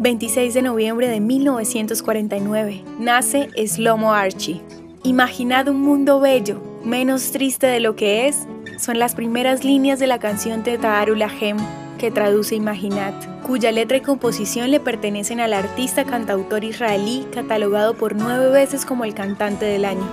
26 de noviembre de 1949, nace Slomo Archie. Imaginad un mundo bello, menos triste de lo que es, son las primeras líneas de la canción de Ta'arul que traduce Imaginad, cuya letra y composición le pertenecen al artista cantautor israelí catalogado por nueve veces como el cantante del año.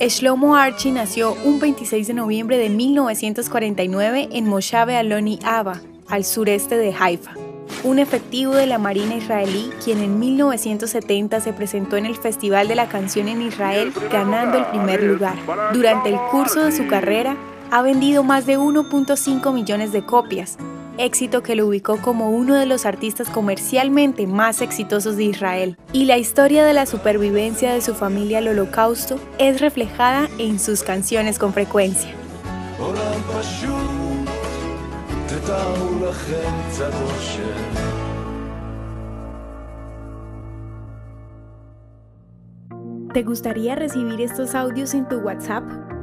Shlomo Archie nació un 26 de noviembre de 1949 en Moshabe Aloni Aba, al sureste de Haifa un efectivo de la Marina israelí quien en 1970 se presentó en el Festival de la Canción en Israel ganando el primer lugar. Durante el curso de su carrera ha vendido más de 1.5 millones de copias, éxito que lo ubicó como uno de los artistas comercialmente más exitosos de Israel. Y la historia de la supervivencia de su familia al holocausto es reflejada en sus canciones con frecuencia. ¿Te gustaría recibir estos audios en tu WhatsApp?